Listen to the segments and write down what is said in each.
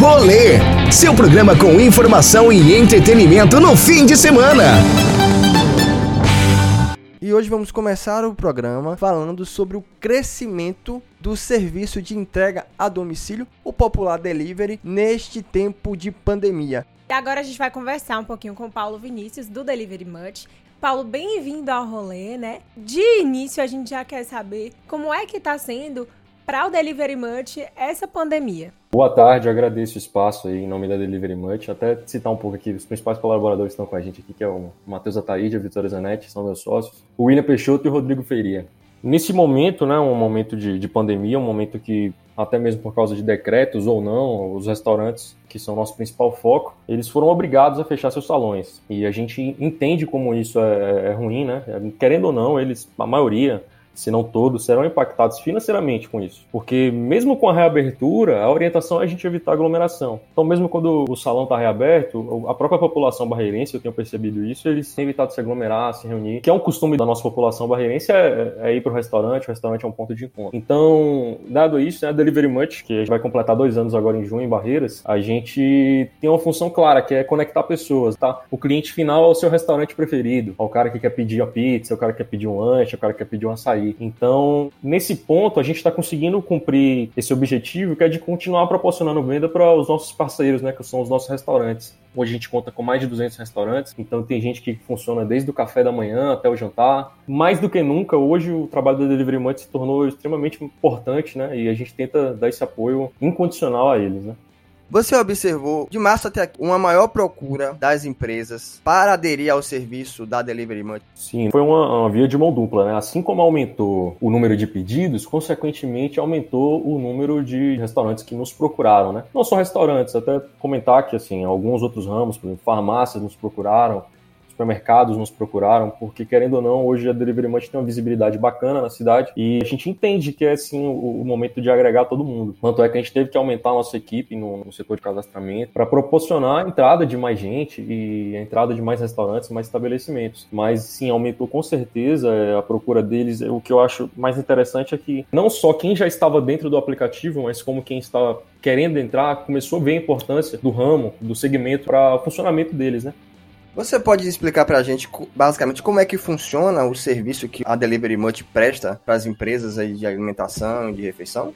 Rolê, seu programa com informação e entretenimento no fim de semana. E hoje vamos começar o programa falando sobre o crescimento do serviço de entrega a domicílio, o popular delivery, neste tempo de pandemia. E agora a gente vai conversar um pouquinho com o Paulo Vinícius do Delivery Much. Paulo, bem-vindo ao rolê, né? De início a gente já quer saber como é que está sendo para o Delivery Much essa pandemia. Boa tarde, eu agradeço o espaço aí em nome da Delivery Much. Até citar um pouco aqui, os principais colaboradores estão com a gente aqui, que é o Matheus Ataíde, a Vitória Zanetti, são meus sócios, o William Peixoto e o Rodrigo Feiria. Nesse momento, né, um momento de, de pandemia, um momento que, até mesmo por causa de decretos ou não, os restaurantes, que são nosso principal foco, eles foram obrigados a fechar seus salões. E a gente entende como isso é, é ruim, né? Querendo ou não, eles, a maioria, se não todos, serão impactados financeiramente com isso. Porque mesmo com a reabertura, a orientação é a gente evitar aglomeração. Então, mesmo quando o salão está reaberto, a própria população barreirense, eu tenho percebido isso, eles têm evitado se aglomerar, se reunir, que é um costume da nossa população barreirense, é, é ir para o restaurante, o restaurante é um ponto de encontro. Então, dado isso, né, a Delivery Much, que vai completar dois anos agora em junho em Barreiras, a gente tem uma função clara, que é conectar pessoas, tá? O cliente final é o seu restaurante preferido, é o cara que quer pedir a pizza, é o cara que quer pedir um lanche, é o cara que quer pedir um açaí. Então, nesse ponto, a gente está conseguindo cumprir esse objetivo, que é de continuar proporcionando venda para os nossos parceiros, né, que são os nossos restaurantes. Hoje a gente conta com mais de 200 restaurantes, então tem gente que funciona desde o café da manhã até o jantar. Mais do que nunca, hoje o trabalho da Delivery Munch se tornou extremamente importante, né? E a gente tenta dar esse apoio incondicional a eles, né? Você observou de março até aqui uma maior procura das empresas para aderir ao serviço da Delivery Munch? Sim, foi uma, uma, via de mão dupla, né? Assim como aumentou o número de pedidos, consequentemente aumentou o número de restaurantes que nos procuraram, né? Não só restaurantes, até comentar que assim, alguns outros ramos, por exemplo, farmácias nos procuraram, supermercados nos procuraram, porque querendo ou não, hoje a Delivery Munch tem uma visibilidade bacana na cidade e a gente entende que é assim o, o momento de agregar todo mundo. Tanto é que a gente teve que aumentar a nossa equipe no, no setor de cadastramento para proporcionar a entrada de mais gente e a entrada de mais restaurantes, mais estabelecimentos. Mas sim, aumentou com certeza é, a procura deles. O que eu acho mais interessante é que não só quem já estava dentro do aplicativo, mas como quem está querendo entrar começou a ver a importância do ramo, do segmento para o funcionamento deles, né? Você pode explicar para a gente, basicamente, como é que funciona o serviço que a Delivery Much presta para as empresas de alimentação e de refeição?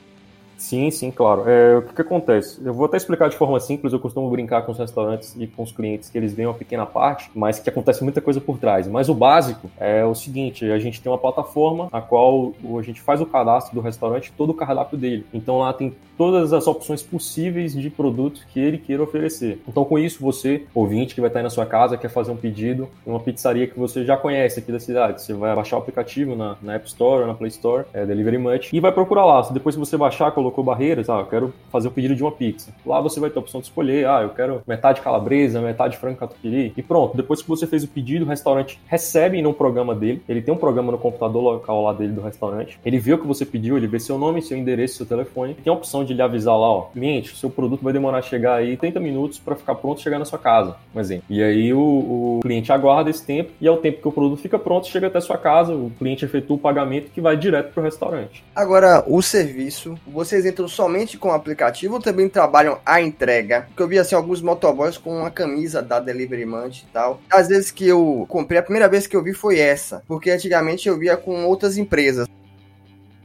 Sim, sim, claro. É, o que, que, acontece? Eu vou até explicar de forma simples, eu costumo brincar com os restaurantes e com os clientes que eles veem uma pequena parte, mas que acontece muita coisa por trás. Mas o básico é o seguinte, a gente tem uma plataforma a qual a gente faz o cadastro do restaurante, todo o cardápio dele. Então lá tem todas as opções possíveis de produtos que ele queira oferecer. Então com isso você, ouvinte que vai estar aí na sua casa, quer fazer um pedido em uma pizzaria que você já conhece aqui da cidade, você vai baixar o aplicativo na, na App Store ou na Play Store, é Delivery Much, e vai procurar lá. Depois que você baixar, colocou barreiras, ah, eu quero fazer o pedido de uma pizza. Lá você vai ter a opção de escolher, ah, eu quero metade calabresa, metade frango catupiry, e pronto. Depois que você fez o pedido, o restaurante recebe no programa dele, ele tem um programa no computador local lá dele do restaurante, ele vê o que você pediu, ele vê seu nome, seu endereço, seu telefone, tem a opção de lhe avisar lá, ó, cliente, seu produto vai demorar a chegar aí 30 minutos para ficar pronto chegar na sua casa, um exemplo. E aí o, o cliente aguarda esse tempo e ao tempo que o produto fica pronto, chega até sua casa, o cliente efetua o pagamento que vai direto para o restaurante. Agora, o serviço, vocês entram somente com o aplicativo ou também trabalham a entrega? Porque eu vi assim alguns motoboys com uma camisa da Delivery Munch e tal. Às vezes que eu comprei, a primeira vez que eu vi foi essa, porque antigamente eu via com outras empresas.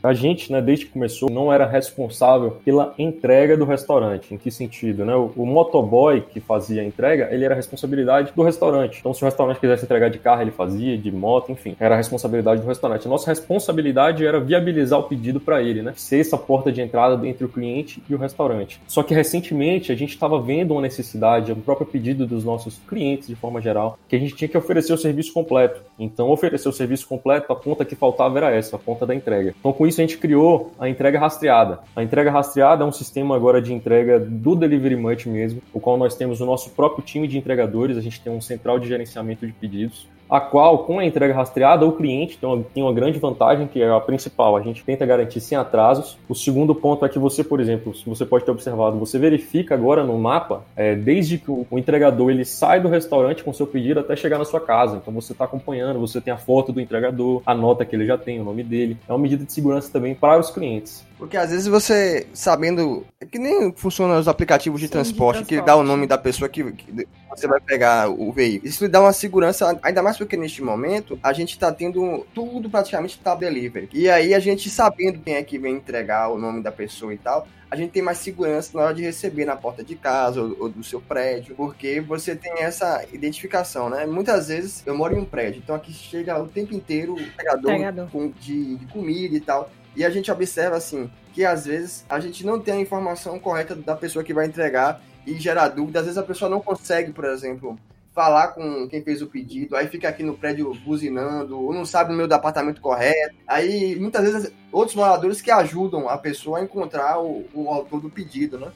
A gente, né, desde que começou, não era responsável pela entrega do restaurante. Em que sentido, né? O, o, motoboy que fazia a entrega, ele era responsabilidade do restaurante. Então, se o restaurante quisesse entregar de carro, ele fazia, de moto, enfim, era a responsabilidade do restaurante. A nossa responsabilidade era viabilizar o pedido para ele, né? Ser essa porta de entrada entre o cliente e o restaurante. Só que recentemente a gente estava vendo uma necessidade, o próprio pedido dos nossos clientes, de forma geral, que a gente tinha que oferecer o serviço completo. Então, oferecer o serviço completo, a ponta que faltava era essa, a ponta da entrega. Então, com isso a gente criou a entrega rastreada. A entrega rastreada é um sistema agora de entrega do Delivery Much mesmo, o qual nós temos o nosso próprio time de entregadores, a gente tem um central de gerenciamento de pedidos a qual, com a entrega rastreada, o cliente tem uma, tem uma grande vantagem, que é a principal, a gente tenta garantir sem atrasos. O segundo ponto é que você, por exemplo, você pode ter observado, você verifica agora no mapa, é, desde que o, o, entregador ele sai do restaurante com seu pedido até chegar na sua casa. Então você está acompanhando, você tem a foto do entregador, a nota que ele já tem, o nome dele. É uma medida de segurança também para os clientes. Porque às vezes você, sabendo. É que nem funciona os aplicativos de, Sim, de transporte, que transporte. dá o nome da pessoa que, que você vai pegar o veículo. Isso lhe dá uma segurança, ainda mais porque neste momento a gente tá tendo tudo praticamente tá delivery. E aí a gente sabendo quem é que vem entregar o nome da pessoa e tal. A gente tem mais segurança na hora de receber na porta de casa ou, ou do seu prédio, porque você tem essa identificação, né? Muitas vezes eu moro em um prédio, então aqui chega o tempo inteiro o entregador Entregador. com- de, de comida e tal. E a gente observa assim que às vezes a gente não tem a informação correta da pessoa que vai entregar e gera dúvida. Às vezes a pessoa não consegue, por exemplo, falar com quem fez o pedido, aí fica aqui no prédio buzinando, ou não sabe o meu apartamento correto. Aí muitas vezes outros moradores que ajudam a pessoa a encontrar o, o autor do pedido, né?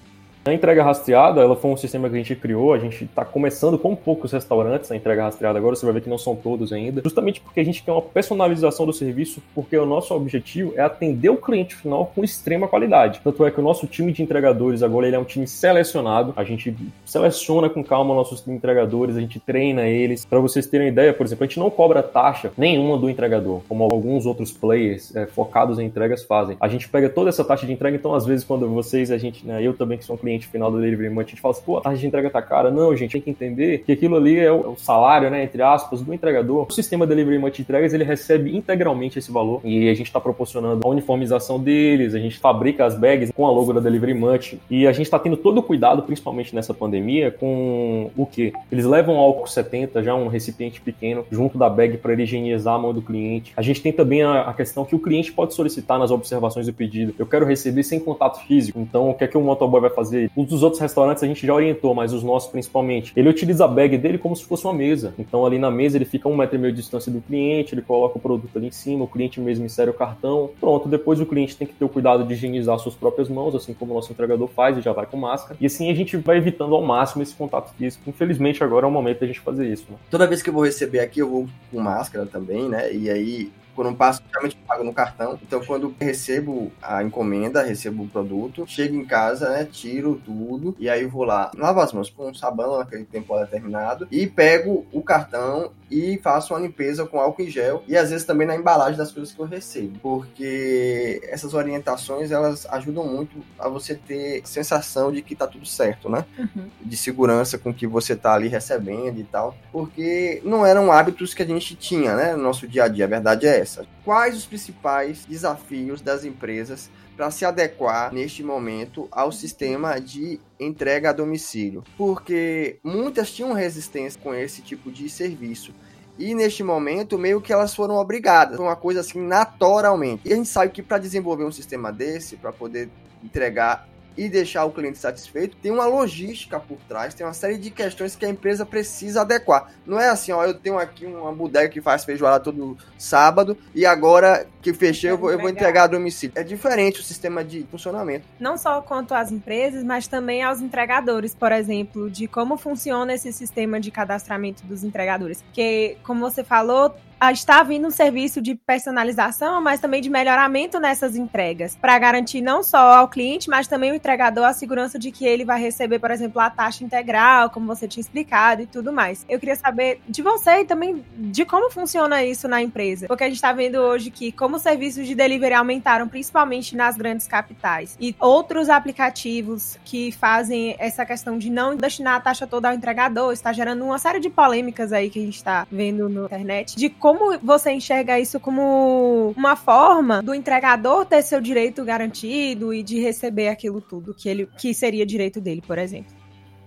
A entrega rastreada, ela foi um sistema que a gente criou, a gente está começando com poucos restaurantes a entrega rastreada agora, você vai ver que não são todos ainda, justamente porque a gente quer uma personalização do serviço, porque o nosso objetivo é atender o cliente final com extrema qualidade. Tanto é que o nosso time de entregadores agora ele é um time selecionado, a gente seleciona com calma nossos entregadores, a gente treina eles. Para vocês terem ideia, por exemplo, a gente não cobra taxa nenhuma do entregador, como alguns outros players é, focados em entregas fazem. A gente pega toda essa taxa de entrega, então às vezes quando vocês, a gente, né, eu também que sou um cliente final do Delivery Munch, a gente fala assim, pô, a taxa de entrega tá cara. Não, gente, tem que entender que aquilo ali é o, é salário, né, entre aspas, do entregador. O sistema Delivery Munch de entregas, ele recebe integralmente esse valor e a gente está proporcionando a uniformização deles, a gente fabrica as bags com a logo da Delivery Munch e a gente está tendo todo o cuidado, principalmente nessa pandemia, com o quê? Eles levam álcool 70, já um recipiente pequeno, junto da bag para ele higienizar a mão do cliente. A gente tem também a, a questão que o cliente pode solicitar nas observações do pedido. Eu quero receber sem contato físico. Então, o que é que o motoboy vai fazer? Os dos outros restaurantes a gente já orientou, mas os nossos principalmente. Ele utiliza a bag dele como se fosse uma mesa. Então, ali na mesa ele fica um metro e meio de distância do cliente, ele coloca o produto ali em cima, o cliente mesmo insere o cartão. Pronto, depois o cliente tem que ter o cuidado de higienizar suas próprias mãos, assim como o nosso entregador faz e já vai com máscara. E assim a gente vai evitando ao máximo esse contato físico. Infelizmente, agora é o momento da gente fazer isso. Né? Toda vez que eu vou receber aqui, eu vou com máscara também, né? E aí, quando eu passo, geralmente pago no cartão. Então, quando recebo a encomenda, recebo o produto, chego em casa, né? Tiro tudo. E aí vou lá, lavo as mãos com sabão naquele tempo determinado. E pego o cartão e faço uma limpeza com álcool em gel. E às vezes também na embalagem das coisas que eu recebo. Porque essas orientações, elas ajudam muito a você ter sensação de que tá tudo certo, né? Uhum. de segurança com que você tá ali recebendo e tal, porque não eram hábitos que a gente tinha, né, no nosso dia a dia, a verdade é essa. Quais os principais desafios das empresas para se adequar neste momento ao sistema de entrega a domicílio? Porque muitas tinham resistência com esse tipo de serviço. E neste momento, meio que elas foram obrigadas, uma coisa assim naturalmente. E a gente sabe que para desenvolver um sistema desse, para poder entregar e deixar o cliente satisfeito, tem uma logística por trás, tem uma série de questões que a empresa precisa adequar. Não é assim, ó, eu tenho aqui uma bodega que faz feijoada todo sábado e agora que fechei eu vou, eu vou entregar a domicílio. É diferente o sistema de funcionamento. Não só quanto às empresas, mas também aos entregadores, por exemplo, de como funciona esse sistema de cadastramento dos entregadores. Porque, como você falou, ah, está vindo um serviço de personalização, mas também de melhoramento nessas entregas, para garantir não só ao cliente, mas também o entregador a segurança de que ele vai receber, por exemplo, a taxa integral, como você tinha explicado e tudo mais. Eu queria saber de você e também de como funciona isso na empresa, porque a gente está vendo hoje que como os serviços de delivery aumentaram, principalmente nas grandes capitais, e outros aplicativos que fazem essa questão de não destinar a taxa toda ao entregador, está gerando uma série de polêmicas aí que a gente está vendo na internet, de como você enxerga isso como uma forma do entregador ter seu direito garantido e de receber aquilo tudo que ele que seria direito dele, por exemplo.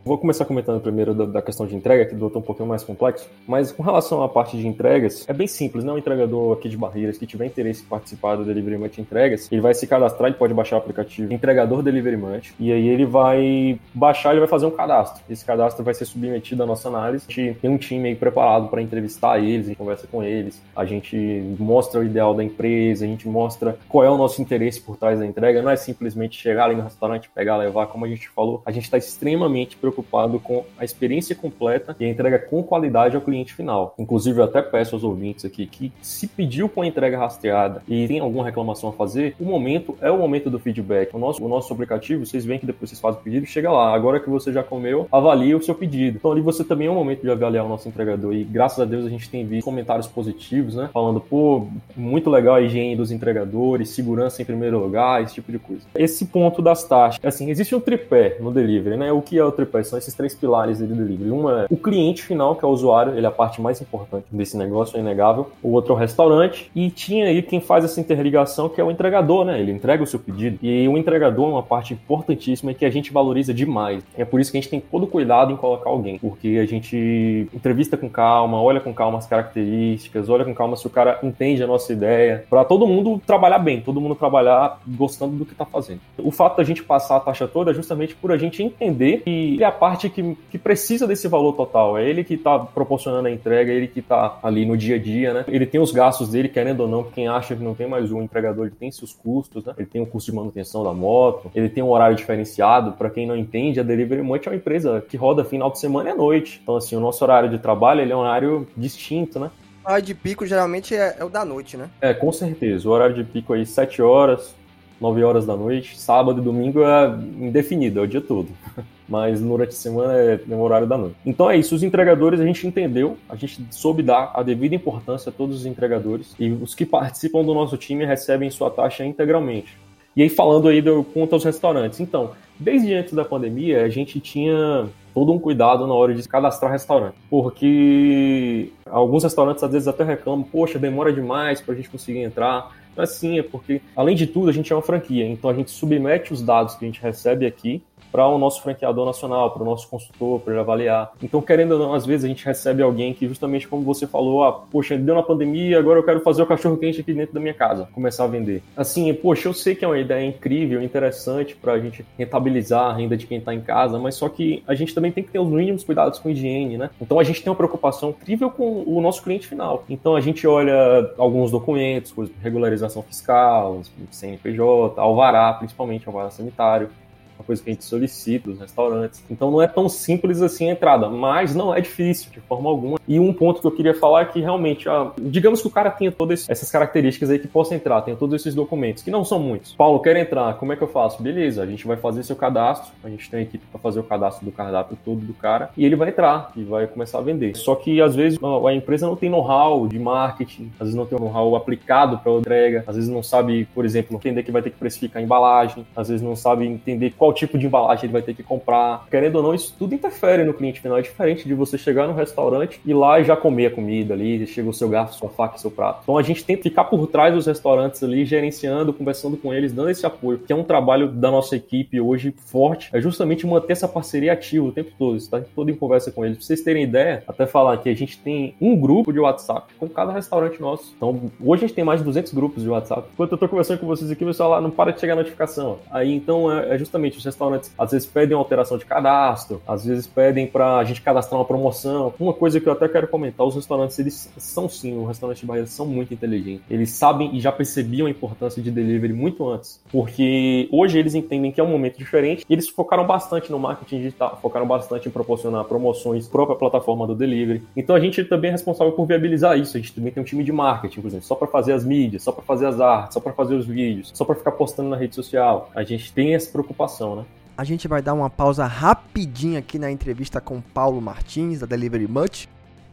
Vou começar comentando primeiro da, questão de entrega, que do outro é um pouquinho mais complexo. Mas com relação à parte de entregas, é bem simples, né? O entregador aqui de Barreiras que tiver interesse em participar do Delivery Munch Entregas, ele vai se cadastrar, ele pode baixar o aplicativo Entregador Delivery Munch, e aí ele vai baixar, ele vai fazer um cadastro. Esse cadastro vai ser submetido à nossa análise. A gente tem um time aí preparado para entrevistar eles, a gente conversa com eles, a gente mostra o ideal da empresa, a gente mostra qual é o nosso interesse por trás da entrega. Não é simplesmente chegar ali no restaurante, pegar, levar, como a gente falou. A gente está extremamente preocupado preocupado com a experiência completa e a entrega com qualidade ao cliente final. Inclusive, eu até peço aos ouvintes aqui que se pediu com a entrega rastreada e tem alguma reclamação a fazer, o momento é o momento do feedback. O nosso, o nosso aplicativo, vocês veem que depois vocês fazem o pedido, chega lá. Agora que você já comeu, avalie o seu pedido. Então ali você também é o momento de avaliar o nosso entregador. E graças a Deus a gente tem visto comentários positivos, né? Falando, pô, muito legal a higiene dos entregadores, segurança em primeiro lugar, esse tipo de coisa. Esse ponto das taxas. Assim, existe um tripé no delivery, né? O que é o tripé? São esses três pilares do delivery. Uma é o cliente final, que é o usuário, ele é a parte mais importante desse negócio, é inegável. O outro é o restaurante. E tinha aí quem faz essa interligação, que é o entregador, né? Ele entrega o seu pedido. E o entregador é uma parte importantíssima que a gente valoriza demais. É por isso que a gente tem todo cuidado em colocar alguém, porque a gente entrevista com calma, olha com calma as características, olha com calma se o cara entende a nossa ideia, para todo mundo trabalhar bem, todo mundo trabalhar gostando do que tá fazendo. O fato da gente passar a taxa toda é justamente por a gente entender que é a parte que, que precisa desse valor total, é ele que tá proporcionando a entrega, é ele que tá ali no dia a dia, né? Ele tem os gastos dele, querendo ou não, quem acha que não tem mais um entregador, ele tem seus custos, né? Ele tem o custo de manutenção da moto, ele tem um horário diferenciado, para quem não entende, a Delivery Munch é uma empresa que roda final de semana e à noite. Então, assim, o nosso horário de trabalho ele é um horário distinto, né? O horário de pico geralmente é, é, o da noite, né? É, com certeza. O horário de pico aí, 7 horas, 9 horas da noite. Sábado e domingo é indefinido, é o dia todo. Mas durante a semana é no horário da noite. Então é isso, os entregadores a gente entendeu, a gente soube dar a devida importância a todos os entregadores. E os que participam do nosso time recebem sua taxa integralmente. E aí, falando aí do quanto aos restaurantes. Então, desde antes da pandemia, a gente tinha todo um cuidado na hora de cadastrar restaurante. Porque alguns restaurantes às vezes até reclamam, poxa, demora demais para a gente conseguir entrar. Mas sim, é porque, além de tudo, a gente é uma franquia. Então a gente submete os dados que a gente recebe aqui para o nosso franqueador nacional, para o nosso consultor, para ele avaliar. Então, querendo ou não, às vezes a gente recebe alguém que, justamente como você falou, ah, poxa, deu na pandemia, agora eu quero fazer o cachorro quente aqui dentro da minha casa, começar a vender. Assim, poxa, eu sei que é uma ideia incrível, interessante para a gente rentabilizar a renda de quem está em casa, mas só que a gente também tem que ter os mínimos cuidados com higiene, né? Então, a gente tem uma preocupação incrível com o nosso cliente final. Então, a gente olha alguns documentos, regularização fiscal, CNPJ, alvará, principalmente alvará sanitário uma coisa que a gente solicita dos restaurantes. Então não é tão simples assim a entrada, mas não é difícil de forma alguma. E um ponto que eu queria falar é que realmente, ah, digamos que o cara tenha todas essas características aí que possa entrar, tenha todos esses documentos, que não são muitos. Paulo, quer entrar, como é que eu faço? Beleza, a gente vai fazer seu cadastro, a gente tem uma equipe para fazer o cadastro do cardápio todo do cara, e ele vai entrar e vai começar a vender. Só que às vezes a empresa não tem know-how de marketing, às vezes não tem know-how aplicado para entrega, às vezes não sabe, por exemplo, entender que vai ter que precificar a embalagem, às vezes não sabe entender qual qual tipo de embalagem ele vai ter que comprar. Querendo ou não, isso tudo interfere no cliente final. É diferente de você chegar no restaurante e lá já comer a comida ali, chega o seu garfo, sua faca seu prato. Então a gente tem que ficar por trás dos restaurantes ali, gerenciando, conversando com eles, dando esse apoio, que é um trabalho da nossa equipe hoje forte, é justamente manter essa parceria ativa o tempo todo, estar todo em conversa com eles. Pra vocês terem ideia, até falar que a gente tem um grupo de WhatsApp com cada restaurante nosso. Então hoje a gente tem mais de 200 grupos de WhatsApp. Enquanto eu tô conversando com vocês aqui, o celular não para de chegar notificação. Aí então é, é justamente os restaurantes às vezes pedem uma alteração de cadastro, às vezes pedem para a gente cadastrar uma promoção. Uma coisa que eu até quero comentar, os restaurantes, eles são sim, os restaurantes de Bahia são muito inteligentes. Eles sabem e já percebiam a importância de delivery muito antes, porque hoje eles entendem que é um momento diferente e eles focaram bastante no marketing digital, focaram bastante em proporcionar promoções própria plataforma do delivery. Então a gente também é responsável por viabilizar isso. A gente também tem um time de marketing, por exemplo, só para fazer as mídias, só para fazer as artes, só para fazer os vídeos, só para ficar postando na rede social. A gente tem essa preocupação, né? A gente vai dar uma pausa rapidinha aqui na entrevista com Paulo Martins, da Delivery Much,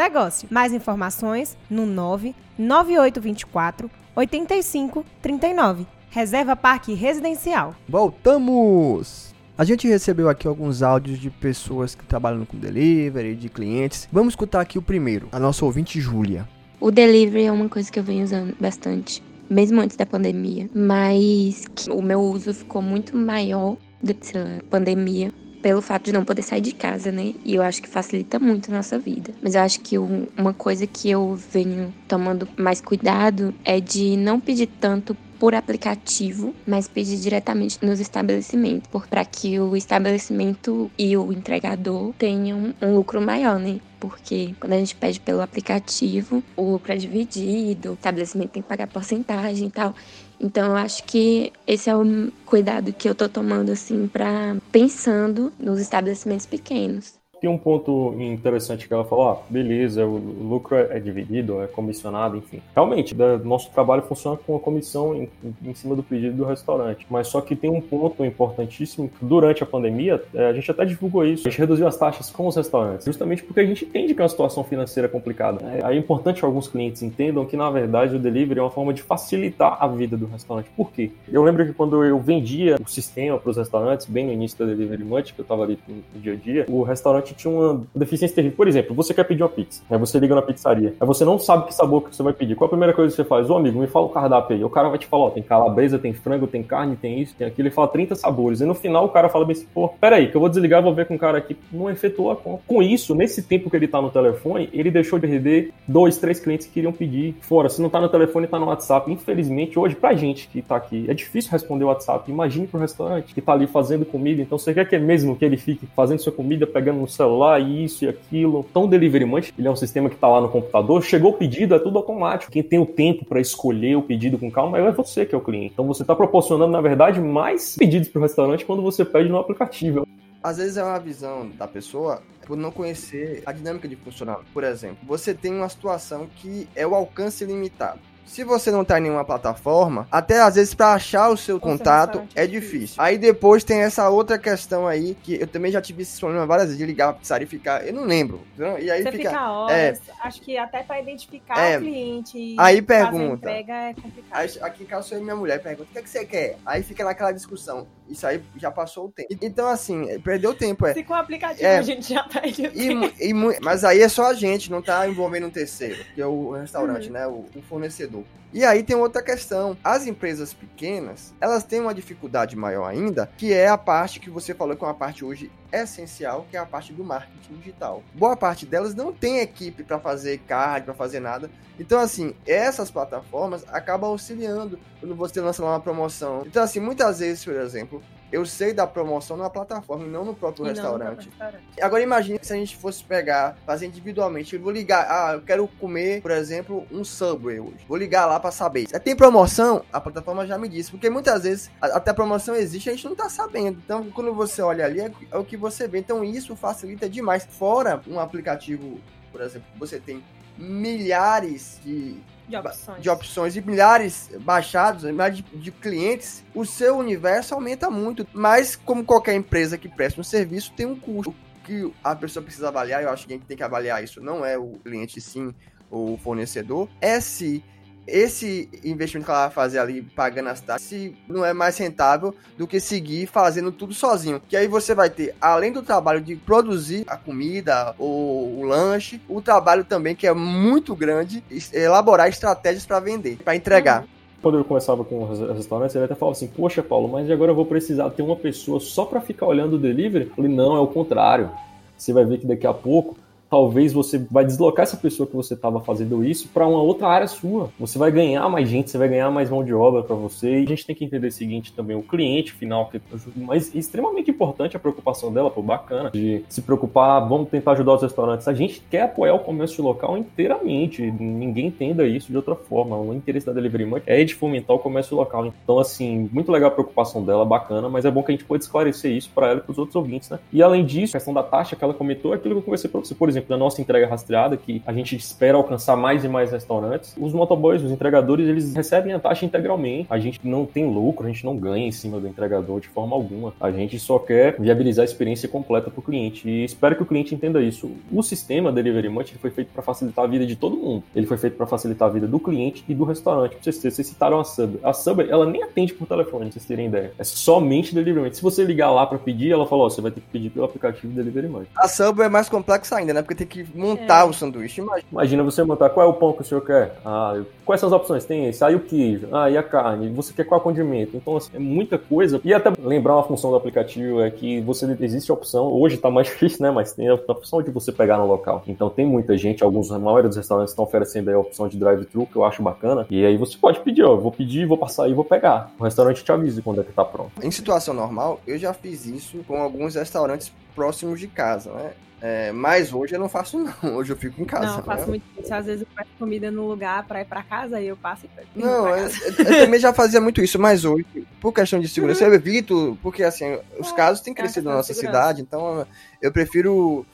negócio. Mais informações no 99824 8539. Reserva Parque Residencial. Voltamos! A gente recebeu aqui alguns áudios de pessoas que trabalham com delivery, de clientes. Vamos escutar aqui o primeiro, a nossa ouvinte Júlia. O delivery é uma coisa que eu venho usando bastante, mesmo antes da pandemia, mas o meu uso ficou muito maior durante a pandemia pelo fato de não poder sair de casa, né? E eu acho que facilita muito a nossa vida. Mas eu acho que uma coisa que eu venho tomando mais cuidado é de não pedir tanto por aplicativo, mas pedir diretamente nos estabelecimentos, para que o estabelecimento e o entregador tenham um lucro maior, né? Porque quando a gente pede pelo aplicativo, o lucro é dividido, o estabelecimento tem que pagar porcentagem e tal. Então eu acho que esse é o cuidado que eu tô tomando assim para pensando nos estabelecimentos pequenos tem um ponto interessante que ela falou, ah, beleza, o lucro é, dividido, é comissionado, enfim. Realmente, nosso trabalho funciona com a comissão em, em, cima do pedido do restaurante. Mas só que tem um ponto importantíssimo durante a pandemia, é, a gente até divulgou isso, a gente reduziu as taxas com os restaurantes, justamente porque a gente entende que é uma situação financeira complicada. É, é importante que alguns clientes entendam que, na verdade, o delivery é uma forma de facilitar a vida do restaurante. Por quê? Eu lembro que quando eu vendia o sistema para os restaurantes, bem no início da Delivery Munch, que eu estava ali no dia a dia, o restaurante tinha uma deficiência terrível. Por exemplo, você quer pedir uma pizza, aí você liga na pizzaria, aí você não sabe que sabor que você vai pedir. Qual a primeira coisa que você faz? Ô amigo, me fala o cardápio aí. O cara vai te falar, ó, tem calabresa, tem frango, tem carne, tem isso, tem aquilo. Ele fala 30 sabores. E no final o cara fala bem assim, pô, peraí, que eu vou desligar vou ver com o cara aqui. Não efetuou a conta. Com isso, nesse tempo que ele tá no telefone, ele deixou de perder dois, três clientes que queriam pedir fora. Se não tá no telefone, tá no WhatsApp. Infelizmente, hoje, pra gente que tá aqui, é difícil responder o WhatsApp. Imagine pro restaurante que tá ali fazendo comida. Então você quer que é mesmo que ele fique fazendo sua comida, pegando no celular isso e aquilo. O Delivery Munch, ele é um sistema que está lá no computador, chegou o pedido, é tudo automático. Quem tem o tempo para escolher o pedido com calma é você que é o cliente. Então, você está proporcionando, na verdade, mais pedidos para o restaurante quando você pede no aplicativo. Às vezes é uma visão da pessoa por não conhecer a dinâmica de funcionamento. Por exemplo, você tem uma situação que é o alcance limitado. Se você não tá em nenhuma plataforma, até às vezes para achar o seu contato é difícil. Aí depois tem essa outra questão aí, que eu também já tive esse problema várias vezes de ligar pra pizzaria e ficar, eu não lembro. E aí você fica, fica horas, é, acho que até para identificar é, o cliente. Aí pergunta. é complicado. Aí, aqui em casa eu e minha mulher pergunta, o que, é que você quer? Aí fica naquela discussão. Isso aí já passou o tempo. Então, assim, perdeu tempo, é. Se com o aplicativo é, a gente já perde o tempo. E, mas aí é só a gente, não tá envolvendo um terceiro, que é o restaurante, uhum. né? O, o fornecedor. E aí tem outra questão. As empresas pequenas, elas têm uma dificuldade maior ainda, que é a parte que você falou que é uma parte hoje essencial, que é a parte do marketing digital. Boa parte delas não tem equipe para fazer card, para fazer nada. Então, assim, essas plataformas acabam auxiliando quando você lança lá uma promoção. Então, assim, muitas vezes, por exemplo, eu sei da promoção na plataforma e não no próprio restaurante. No restaurante. Agora imagine se a gente fosse pegar, fazer individualmente. Eu vou ligar, ah, eu quero comer, por exemplo, um Subway hoje. Vou ligar lá para saber. Se tem promoção, a plataforma já me disse. Porque muitas vezes até a promoção existe a gente não tá sabendo. Então, quando você olha ali, é, é o que você vê. Então, isso facilita demais. Fora um aplicativo, por exemplo, você tem milhares de de opções. de opções e milhares baixados, milhares de, de, clientes, o seu universo aumenta muito. Mas, como qualquer empresa que presta um serviço, tem um custo que a pessoa precisa avaliar. Eu acho que quem tem que avaliar isso não é o cliente, sim o fornecedor. É se esse investimento que ela vai fazer ali, pagando as taxas, não é mais rentável do que seguir fazendo tudo sozinho. Que aí você vai ter, além do trabalho de produzir a comida ou o lanche, o trabalho também que é muito grande, elaborar estratégias para vender, para entregar. Quando eu conversava com os restaurantes, ele até falava assim: Poxa, Paulo, mas agora eu vou precisar ter uma pessoa só para ficar olhando o delivery? Eu falei: Não, é o contrário. Você vai ver que daqui a pouco talvez você vai deslocar essa pessoa que você estava fazendo isso para uma outra área sua. Você vai ganhar mais gente, você vai ganhar mais mão de obra para você. E a gente tem que entender o seguinte também, o cliente final, que é mas extremamente importante a preocupação dela, pô, bacana, de se preocupar, vamos tentar ajudar os restaurantes. A gente quer apoiar o comércio local inteiramente, ninguém entenda isso de outra forma. O interesse da Delivery Money é de fomentar o comércio local. Então, assim, muito legal a preocupação dela, bacana, mas é bom que a gente pode esclarecer isso para ela e para os outros ouvintes, né? E além disso, a questão da taxa que ela comentou é aquilo que eu conversei para você, por exemplo, exemplo, na nossa entrega rastreada, que a gente espera alcançar mais e mais restaurantes, os motoboys, os entregadores, eles recebem a taxa integralmente. A gente não tem lucro, a gente não ganha em cima do entregador de forma alguma. A gente só quer viabilizar a experiência completa para o cliente. E espero que o cliente entenda isso. O sistema Delivery Munch foi feito para facilitar a vida de todo mundo. Ele foi feito para facilitar a vida do cliente e do restaurante. Pra vocês, vocês citaram a Sub. A Sub, ela nem atende por telefone, pra vocês terem ideia. É somente Delivery Munch. Se você ligar lá para pedir, ela falou: oh, você vai ter que pedir pelo aplicativo Delivery Munch. A Sub é mais complexa ainda, né? Porque tem que montar é. o sanduíche. Imagina. Imagina você montar qual é o pão que o senhor quer. Ah, quais são as opções? Tem esse, aí o queijo, ah, e a carne. Você quer qual condimento? Então, assim, é muita coisa. E até lembrar uma função do aplicativo é que você existe a opção, hoje tá mais difícil, né? Mas tem a opção de você pegar no local. Então tem muita gente, alguns, a maioria dos restaurantes estão oferecendo aí a opção de drive-thru, que eu acho bacana. E aí você pode pedir, ó, vou pedir, vou passar aí, vou pegar. O restaurante te avisa quando é que tá pronto. Em situação normal, eu já fiz isso com alguns restaurantes próximos de casa, né? É, mas hoje eu não faço, não. Hoje eu fico em casa. Não, eu faço né? muito isso. Às vezes eu peço comida no lugar pra ir pra casa e eu passo e pego. Não, eu, eu, também já fazia muito isso, mas hoje, por questão de segurança, eu evito, porque assim, os é, casos têm crescido na nossa cidade, então eu prefiro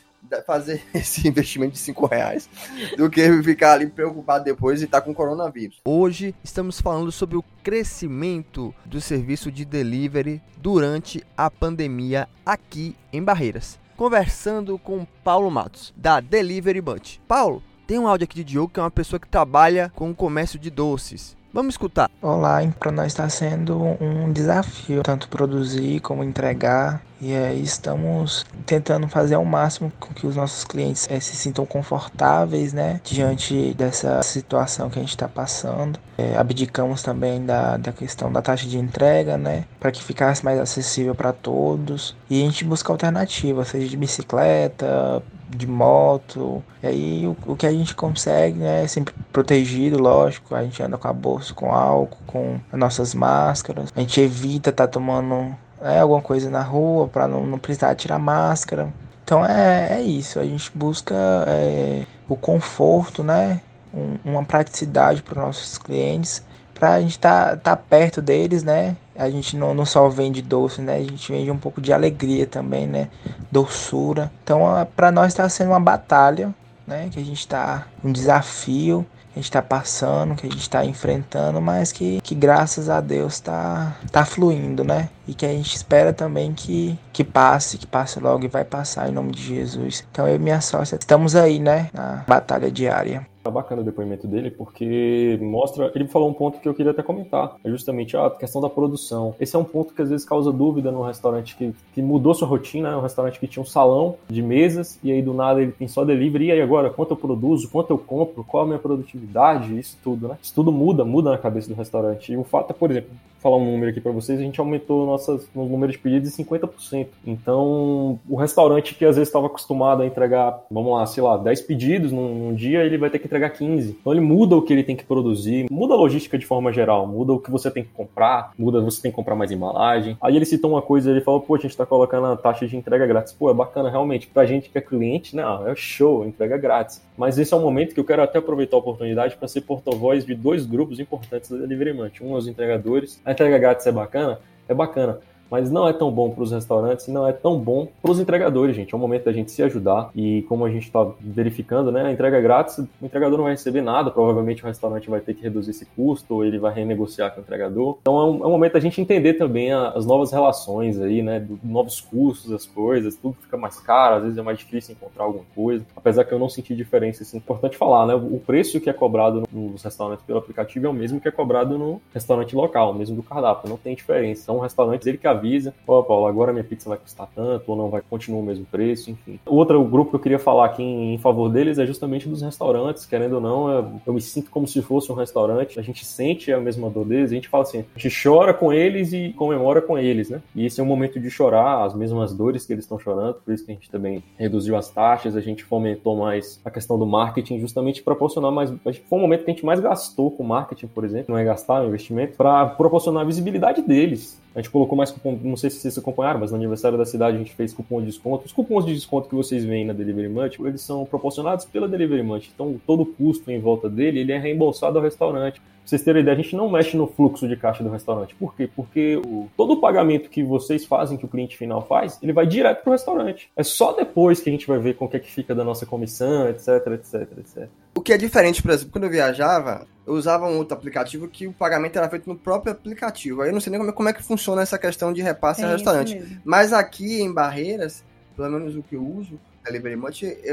fazer esse investimento de 5 reais do que ficar ali preocupado depois e estar tá com coronavírus. Hoje estamos falando sobre o crescimento do serviço de delivery durante a pandemia aqui em Barreiras. Conversando com Paulo Matos, da Delivery Bunch. Paulo, tem um áudio aqui de Diogo, que é uma pessoa que trabalha com o comércio de doces. Vamos escutar. Olá, para nós está sendo um desafio, tanto produzir como entregar. E aí estamos tentando fazer ao máximo com que os nossos clientes é, se sintam confortáveis, né, diante dessa situação que a gente está passando. É, abdicamos também da, da questão da taxa de entrega, né, para que ficasse mais acessível para todos. E a gente busca alternativas, seja de bicicleta, de moto. E aí o, o, que a gente consegue né, é sempre protegido, lógico. A gente anda com a bolsa com álcool, com as nossas máscaras. A gente evita estar tá tomando é, alguma coisa na rua para não, não precisar tirar máscara. Então é, é isso, a gente busca é, o conforto, né? Um, uma praticidade para os nossos clientes, para a gente estar tá, tá perto deles, né? A gente não, não só vende doce, né? A gente vende um pouco de alegria também, né? Doçura. Então, para nós está sendo uma batalha, né? Que a gente está um desafio a gente está passando, que a gente está enfrentando, mas que, que graças a Deus está tá fluindo, né? E que a gente espera também que, que passe, que passe logo e vai passar em nome de Jesus. Então eu e minha sócia estamos aí, né? Na batalha diária. Tá bacana o depoimento dele, porque mostra. Ele falou um ponto que eu queria até comentar. É justamente a questão da produção. Esse é um ponto que às vezes causa dúvida no restaurante que, que mudou sua rotina, né? um restaurante que tinha um salão de mesas, e aí do nada ele tem só delivery, e aí agora quanto eu produzo, quanto eu compro, qual a minha produtividade, isso tudo, né? Isso tudo muda, muda na cabeça do restaurante. E o fato é, por exemplo, falar um número aqui para vocês, a gente aumentou nossas, no número de pedidos em 50%. Então, o restaurante que às vezes estava acostumado a entregar, vamos lá, sei lá, 10 pedidos num, num, dia, ele vai ter que entregar 15. Então, ele muda o que ele tem que produzir, muda a logística de forma geral, muda o que você tem que comprar, muda você tem que comprar mais embalagem. Aí ele citou uma coisa, ele falou, pô, a gente tá colocando a taxa de entrega grátis. Pô, é bacana, realmente. Pra gente que é cliente, não, é show, entrega grátis. Mas esse é um momento que eu quero até aproveitar a oportunidade para ser porta-voz de dois grupos importantes da Delivery Munch. Um é os entregadores, a entrega grátis é bacana? É bacana mas não é tão bom para os restaurantes não é tão bom para os entregadores, gente. É o momento da gente se ajudar e como a gente está verificando, né, a entrega grátis, o entregador não vai receber nada, provavelmente o restaurante vai ter que reduzir esse custo ou ele vai renegociar com o entregador. Então é um, é um momento da gente entender também a, as novas relações aí, né, do, novos custos das coisas, tudo fica mais caro, às vezes é mais difícil encontrar alguma coisa, apesar que eu não senti diferença, assim, é importante falar, né, o preço que é cobrado nos restaurantes pelo aplicativo é o mesmo que é cobrado no restaurante local, mesmo do cardápio, não tem diferença. São restaurantes ele que avisa, ó, oh, Paulo, agora minha pizza vai custar tanto, ou não vai continuar o mesmo preço, enfim. O outro grupo que eu queria falar aqui em, favor deles é justamente dos restaurantes, querendo ou não, eu, me sinto como se fosse um restaurante, a gente sente a mesma dor deles, a gente fala assim, a gente chora com eles e comemora com eles, né? E esse é um momento de chorar as mesmas dores que eles estão chorando, por isso que a gente também reduziu as taxas, a gente fomentou mais a questão do marketing, justamente proporcionar mais. Foi um momento que a gente mais gastou com marketing, por exemplo, não é gastar, é um investimento, para proporcionar a visibilidade deles. A gente colocou mais cupom, não sei se vocês acompanharam, mas no aniversário da cidade a gente fez cupom de desconto. Os cupons de desconto que vocês veem na Delivery Munch, eles são proporcionados pela Delivery Munch. Então, todo o custo em volta dele, ele é reembolsado ao restaurante. Pra vocês terem ideia, a gente não mexe no fluxo de caixa do restaurante. Por quê? Porque o, todo o pagamento que vocês fazem, que o cliente final faz, ele vai direto para o restaurante. É só depois que a gente vai ver com o que, é que fica da nossa comissão, etc, etc, etc. O que é diferente, por exemplo, quando eu viajava, eu usava um outro aplicativo que o pagamento era feito no próprio aplicativo. Aí eu não sei nem como é, como é que funciona essa questão de repasse é restaurante. Mas aqui em Barreiras, pelo menos o que eu uso, Delivery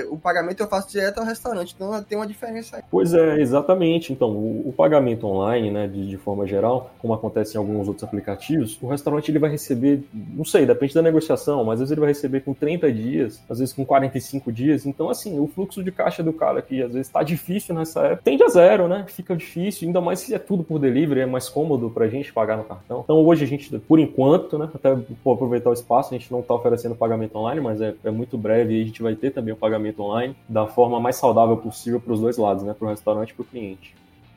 o pagamento eu faço direto ao restaurante, então tem uma diferença aí. Pois é, exatamente. Então, o, o pagamento online, né, de, de, forma geral, como acontece em alguns outros aplicativos, o restaurante ele vai receber, não sei, depende da negociação, mas às vezes ele vai receber com 30 dias, às vezes com 45 dias. Então, assim, o fluxo de caixa do cara que às vezes está difícil nessa época, tende a zero, né? Fica difícil, ainda mais se é tudo por delivery, é mais cômodo pra gente pagar no cartão. Então, hoje a gente, por enquanto, né, até aproveitar o espaço, a gente não está oferecendo pagamento online, mas é, é muito breve e a gente vai ter também o pagamento online da forma mais saudável possível para os dois lados, né? Para o restaurante e para o cliente.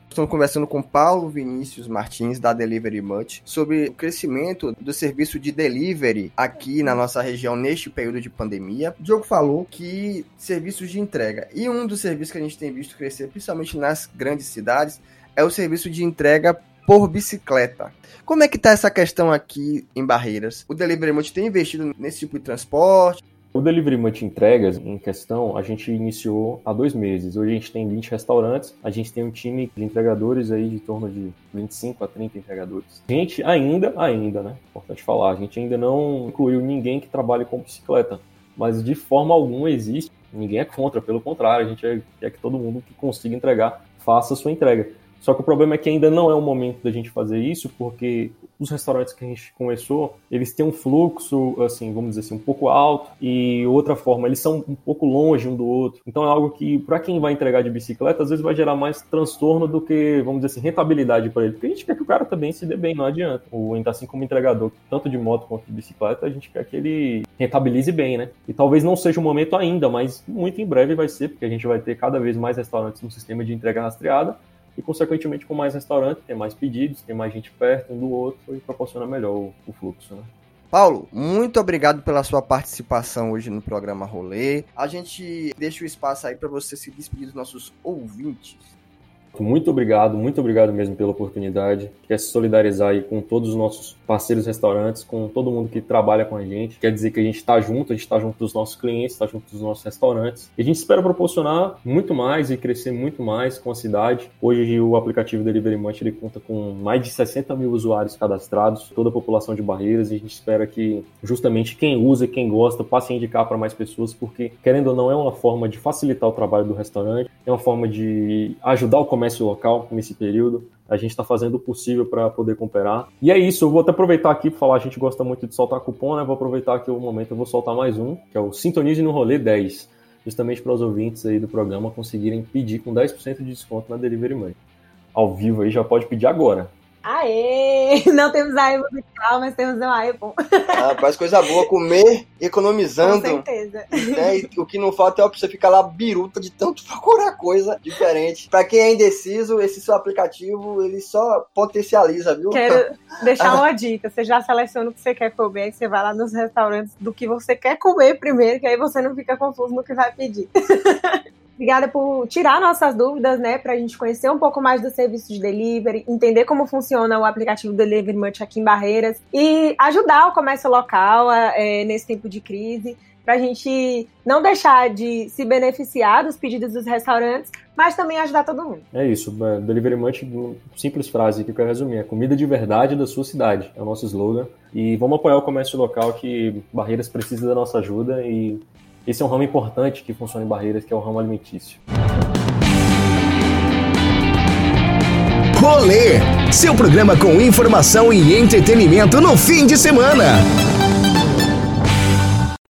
Estamos conversando com Paulo Vinícius Martins, da Delivery Much, sobre o crescimento do serviço de delivery aqui na nossa região neste período de pandemia. O Diogo falou que serviços de entrega. E um dos serviços que a gente tem visto crescer, principalmente nas grandes cidades, é o serviço de entrega por bicicleta. Como é que está essa questão aqui em Barreiras? O Delivery Much tem investido nesse tipo de transporte? O Delivery Much Entregas, em questão, a gente iniciou há dois meses. Hoje a gente tem 20 restaurantes, a gente tem um time de entregadores aí de torno de 25 a 30 entregadores. A gente ainda, ainda, né? Importante falar, a gente ainda não incluiu ninguém que trabalhe com bicicleta, mas de forma alguma existe. Ninguém é contra, pelo contrário, a gente quer que todo mundo que consiga entregar faça a sua entrega. Só que o problema é que ainda não é o momento da gente fazer isso, porque os restaurantes que a gente começou, eles têm um fluxo, assim, vamos dizer assim, um pouco alto, e outra forma, eles são um pouco longe um do outro. Então é algo que, para quem vai entregar de bicicleta, às vezes vai gerar mais transtorno do que, vamos dizer assim, rentabilidade para ele. Porque a gente quer que o cara também se dê bem, não adianta. Ou então, assim como entregador, tanto de moto quanto de bicicleta, a gente quer que ele rentabilize bem, né? E talvez não seja o momento ainda, mas muito em breve vai ser, porque a gente vai ter cada vez mais restaurantes no sistema de entrega rastreada e, consequentemente, com mais restaurante, tem mais pedidos, tem mais gente perto um do outro e proporciona melhor o, fluxo, né? Paulo, muito obrigado pela sua participação hoje no programa Rolê. A gente deixa o espaço aí para você se despedir dos nossos ouvintes. Muito obrigado, muito obrigado mesmo pela oportunidade. Quer se solidarizar aí com todos os nossos parceiros restaurantes, com todo mundo que trabalha com a gente. Quer dizer que a gente está junto, a gente está junto dos nossos clientes, está junto dos nossos restaurantes. E a gente espera proporcionar muito mais e crescer muito mais com a cidade. Hoje o aplicativo Delivery Munch ele conta com mais de 60 mil usuários cadastrados, toda a população de Barreiras, e a gente espera que justamente quem usa, quem gosta, passe a indicar para mais pessoas, porque querendo ou não é uma forma de facilitar o trabalho do restaurante, é uma forma de ajudar o comércio comércio local nesse período. A gente está fazendo o possível para poder comprar. E é isso, eu vou até aproveitar aqui para falar, a gente gosta muito de soltar cupom, né? Vou aproveitar aqui o momento, eu vou soltar mais um, que é o Sintonize no Rolê 10. Justamente para os ouvintes aí do programa conseguirem pedir com 10% de desconto na Delivery Money. Ao vivo aí, já pode pedir agora. Aê! Não temos aê musical, mas temos um aê bom. Rapaz, coisa boa, comer economizando. Com certeza. Né? E o que não falta é pra você ficar lá biruta de tanto procurar coisa diferente. Pra quem é indeciso, esse seu aplicativo, ele só potencializa, viu? Quero deixar uma dica. Você já seleciona o que você quer comer, aí você vai lá nos restaurantes do que você quer comer primeiro, que aí você não fica confuso no que vai pedir. Obrigada por tirar nossas dúvidas, né, para a gente conhecer um pouco mais do serviço de delivery, entender como funciona o aplicativo Delivery Much aqui em Barreiras e ajudar o comércio local é, nesse tempo de crise, para a gente não deixar de se beneficiar dos pedidos dos restaurantes, mas também ajudar todo mundo. É isso, é, Delivery Much, simples frase que eu quero resumir, é comida de verdade da sua cidade, é o nosso slogan. E vamos apoiar o comércio local que Barreiras precisa da nossa ajuda e esse é um ramo importante que funciona em Barreiras, que é o ramo alimentício. Rolê, seu programa com informação e entretenimento no fim de semana.